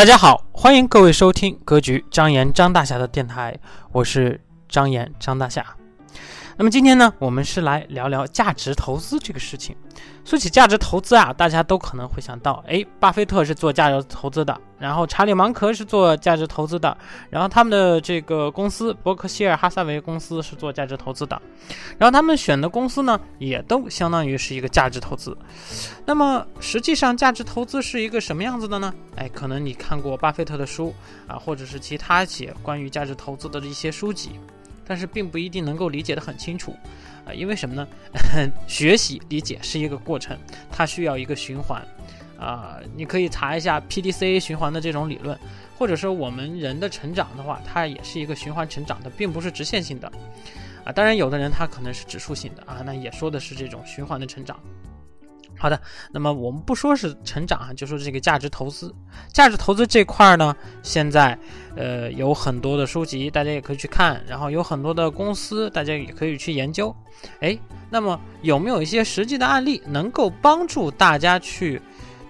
大家好，欢迎各位收听格局张岩张大侠的电台，我是张岩张大侠。那么今天呢，我们是来聊聊价值投资这个事情。说起价值投资啊，大家都可能会想到，哎，巴菲特是做价值投资的，然后查理芒格是做价值投资的，然后他们的这个公司伯克希尔哈撒韦公司是做价值投资的，然后他们选的公司呢，也都相当于是一个价值投资。那么实际上，价值投资是一个什么样子的呢？哎，可能你看过巴菲特的书啊，或者是其他写关于价值投资的一些书籍。但是并不一定能够理解得很清楚，啊，因为什么呢？学习理解是一个过程，它需要一个循环，啊，你可以查一下 P D C A 循环的这种理论，或者说我们人的成长的话，它也是一个循环成长的，并不是直线性的，啊，当然有的人他可能是指数性的啊，那也说的是这种循环的成长。好的，那么我们不说是成长啊，就说这个价值投资。价值投资这块呢，现在呃有很多的书籍，大家也可以去看，然后有很多的公司，大家也可以去研究。哎，那么有没有一些实际的案例，能够帮助大家去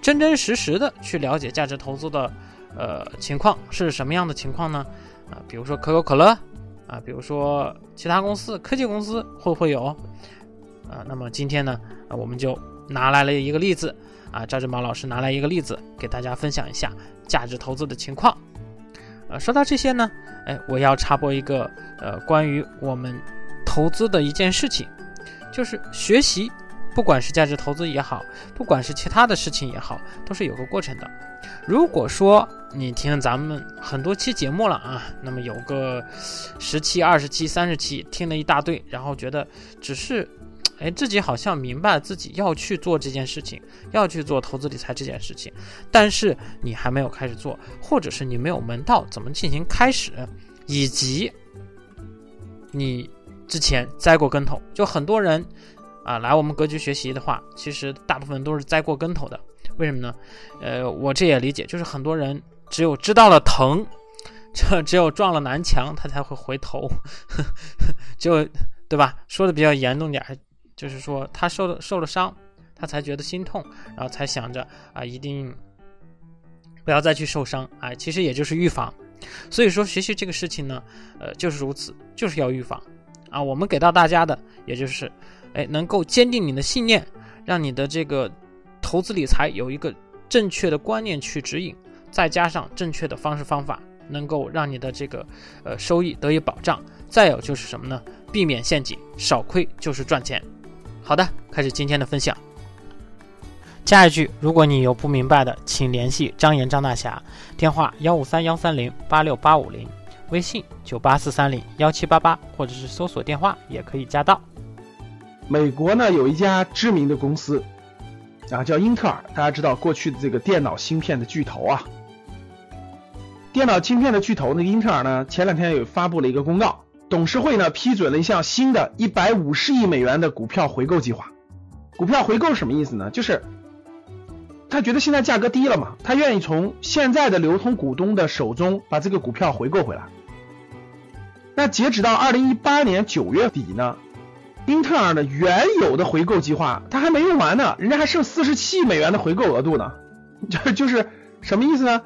真真实实的去了解价值投资的呃情况是什么样的情况呢？啊，比如说可口可乐啊，比如说其他公司、科技公司会不会有？啊，那么今天呢，啊我们就。拿来了一个例子啊，赵振宝老师拿来一个例子给大家分享一下价值投资的情况。呃，说到这些呢，哎，我要插播一个呃关于我们投资的一件事情，就是学习，不管是价值投资也好，不管是其他的事情也好，都是有个过程的。如果说你听咱们很多期节目了啊，那么有个十期、二十期、三十期，听了一大堆，然后觉得只是。哎，自己好像明白自己要去做这件事情，要去做投资理财这件事情，但是你还没有开始做，或者是你没有门道怎么进行开始，以及你之前栽过跟头，就很多人啊来我们格局学习的话，其实大部分都是栽过跟头的。为什么呢？呃，我这也理解，就是很多人只有知道了疼，这只有撞了南墙，他才会回头，就对吧？说的比较严重点。就是说，他受了受了伤，他才觉得心痛，然后才想着啊，一定不要再去受伤啊。其实也就是预防。所以说，学习这个事情呢，呃，就是如此，就是要预防啊。我们给到大家的，也就是，哎，能够坚定你的信念，让你的这个投资理财有一个正确的观念去指引，再加上正确的方式方法，能够让你的这个呃收益得以保障。再有就是什么呢？避免陷阱，少亏就是赚钱。好的，开始今天的分享。下一句，如果你有不明白的，请联系张岩张大侠，电话幺五三幺三零八六八五零，微信九八四三零幺七八八，或者是搜索电话也可以加到。美国呢有一家知名的公司啊，叫英特尔，大家知道过去的这个电脑芯片的巨头啊，电脑芯片的巨头那个英特尔呢，前两天有发布了一个公告。董事会呢批准了一项新的一百五十亿美元的股票回购计划。股票回购什么意思呢？就是他觉得现在价格低了嘛，他愿意从现在的流通股东的手中把这个股票回购回来。那截止到二零一八年九月底呢，英特尔的原有的回购计划它还没用完呢，人家还剩四十七亿美元的回购额度呢。就是就是什么意思呢？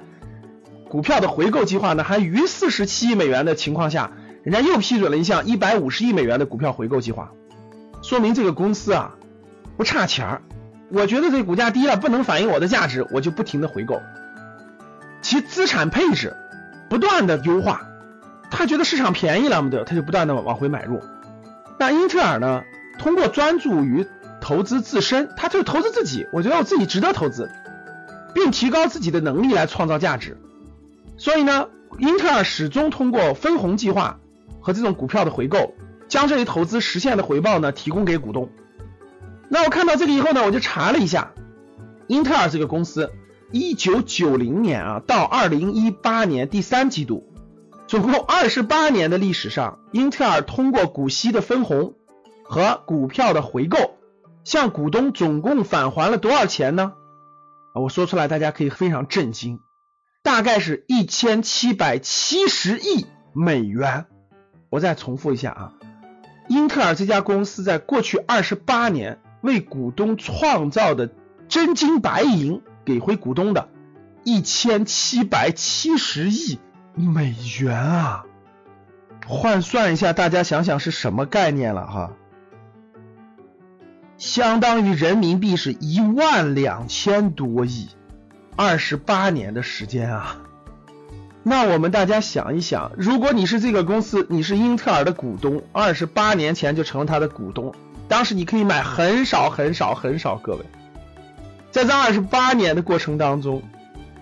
股票的回购计划呢还余四十七亿美元的情况下。人家又批准了一项一百五十亿美元的股票回购计划，说明这个公司啊不差钱儿。我觉得这股价低了不能反映我的价值，我就不停的回购，其资产配置不断的优化。他觉得市场便宜了嘛，对，他就不断的往回买入。那英特尔呢，通过专注于投资自身，他就投资自己，我觉得我自己值得投资，并提高自己的能力来创造价值。所以呢，英特尔始终通过分红计划。和这种股票的回购，将这一投资实现的回报呢提供给股东。那我看到这个以后呢，我就查了一下，英特尔这个公司，一九九零年啊到二零一八年第三季度，总共二十八年的历史上，英特尔通过股息的分红和股票的回购，向股东总共返还了多少钱呢？我说出来大家可以非常震惊，大概是一千七百七十亿美元。我再重复一下啊，英特尔这家公司在过去二十八年为股东创造的真金白银给回股东的一千七百七十亿美元啊！换算一下，大家想想是什么概念了哈？相当于人民币是一万两千多亿，二十八年的时间啊！那我们大家想一想，如果你是这个公司，你是英特尔的股东，二十八年前就成了他的股东，当时你可以买很少很少很少，各位，在这二十八年的过程当中，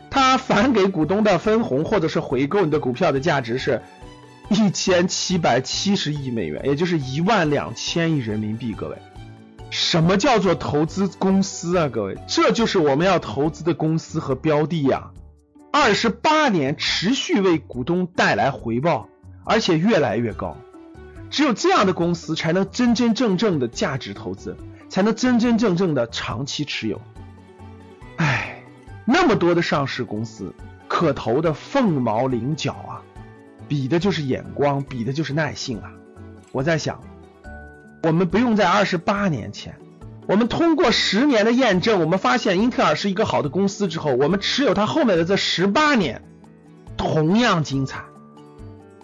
他返给股东的分红或者是回购你的股票的价值是一千七百七十亿美元，也就是一万两千亿人民币，各位，什么叫做投资公司啊？各位，这就是我们要投资的公司和标的呀。二十八年持续为股东带来回报，而且越来越高。只有这样的公司才能真真正正的价值投资，才能真真正正的长期持有。唉，那么多的上市公司，可投的凤毛麟角啊，比的就是眼光，比的就是耐性啊。我在想，我们不用在二十八年前。我们通过十年的验证，我们发现英特尔是一个好的公司之后，我们持有它后面的这十八年同样精彩。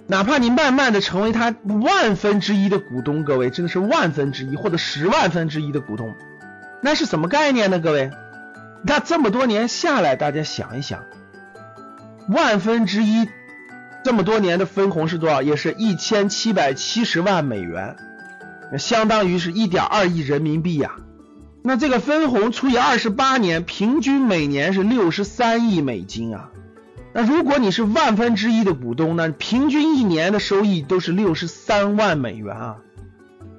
哪怕你慢慢的成为它万分之一的股东，各位真的是万分之一或者十万分之一的股东，那是什么概念呢？各位，那这么多年下来，大家想一想，万分之一这么多年的分红是多少？也是一千七百七十万美元，相当于是一点二亿人民币呀。那这个分红除以二十八年，平均每年是六十三亿美金啊。那如果你是万分之一的股东呢，平均一年的收益都是六十三万美元啊。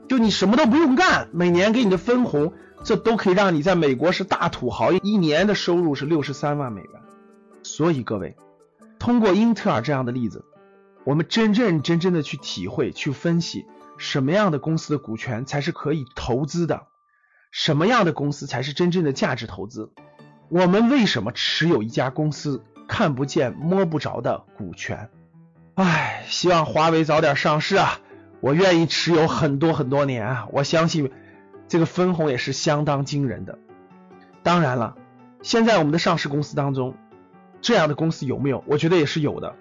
就你什么都不用干，每年给你的分红，这都可以让你在美国是大土豪，一年的收入是六十三万美元。所以各位，通过英特尔这样的例子，我们真认真真的去体会、去分析，什么样的公司的股权才是可以投资的。什么样的公司才是真正的价值投资？我们为什么持有一家公司看不见摸不着的股权？唉，希望华为早点上市啊！我愿意持有很多很多年啊！我相信这个分红也是相当惊人的。当然了，现在我们的上市公司当中，这样的公司有没有？我觉得也是有的。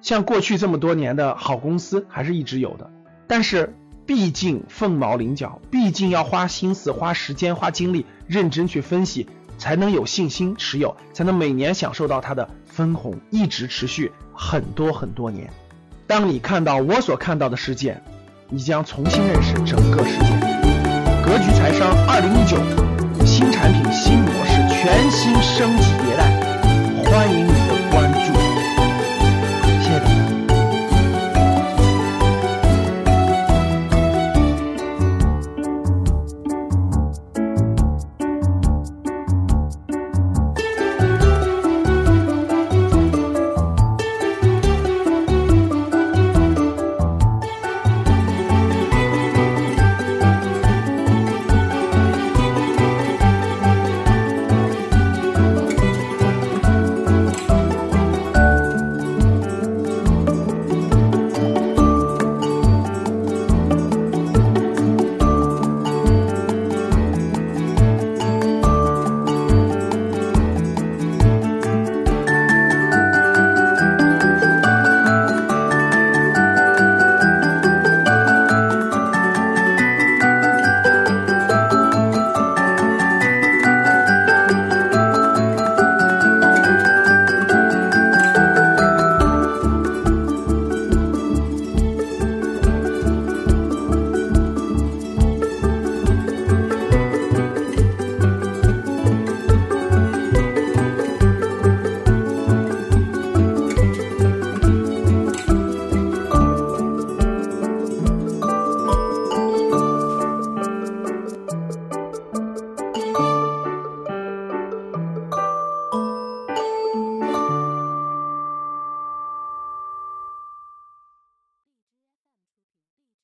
像过去这么多年的好公司还是一直有的，但是。毕竟凤毛麟角，毕竟要花心思、花时间、花精力，认真去分析，才能有信心持有，才能每年享受到它的分红，一直持续很多很多年。当你看到我所看到的世界，你将重新认识整个世界。格局财商二零一九，新产品、新模式，全新升级迭代。欢迎